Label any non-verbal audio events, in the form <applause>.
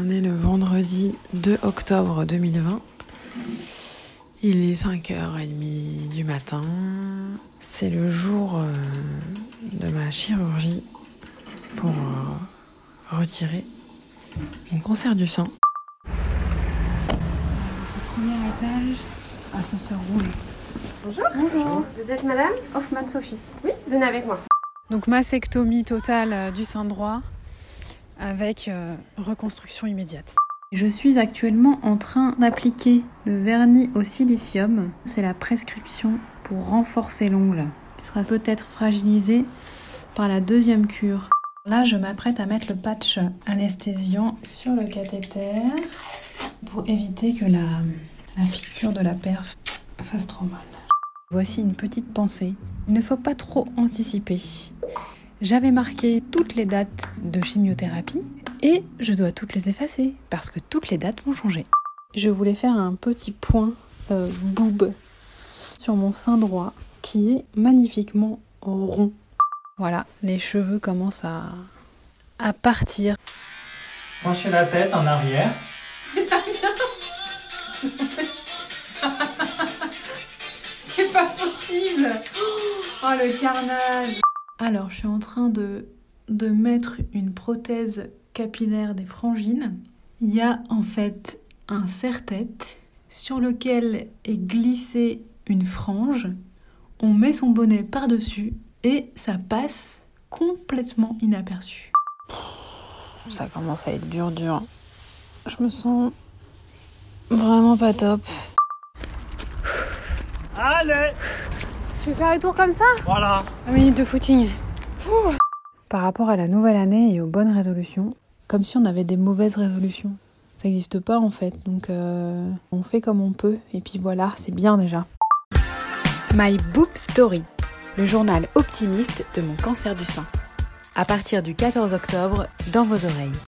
On est le vendredi 2 octobre 2020. Il est 5h30 du matin. C'est le jour euh, de ma chirurgie pour euh, retirer mon cancer du sein. C'est premier étage, ascenseur rouge. Bonjour. Bonjour. Vous êtes madame? Hoffman Sophie. Oui, venez avec moi. Donc mastectomie totale euh, du sein droit avec euh, reconstruction immédiate. Je suis actuellement en train d'appliquer le vernis au silicium. C'est la prescription pour renforcer l'ongle. Il sera peut-être fragilisé par la deuxième cure. Là, je m'apprête à mettre le patch anesthésiant sur le cathéter pour éviter que la, la piqûre de la perf fasse trop mal. Voici une petite pensée. Il ne faut pas trop anticiper. J'avais marqué toutes les dates de chimiothérapie et je dois toutes les effacer parce que toutes les dates vont changer. Je voulais faire un petit point euh, boob sur mon sein droit qui est magnifiquement rond. Voilà, les cheveux commencent à, à partir. Penchez la tête en arrière. <laughs> C'est pas possible Oh le carnage Alors je suis en train de, de mettre une prothèse capillaire des frangines. Il y a en fait un serre-tête sur lequel est glissée une frange. On met son bonnet par-dessus et ça passe complètement inaperçu. Ça commence à être dur dur. Je me sens vraiment pas top. Allez Tu veux faire un tour comme ça Voilà 1 minute de footing. Ouh. Par rapport à la nouvelle année et aux bonnes résolutions, comme si on avait des mauvaises résolutions. Ça n'existe pas en fait, donc euh, on fait comme on peut, et puis voilà, c'est bien déjà. My Boop Story, le journal optimiste de mon cancer du sein. À partir du 14 octobre, dans vos oreilles.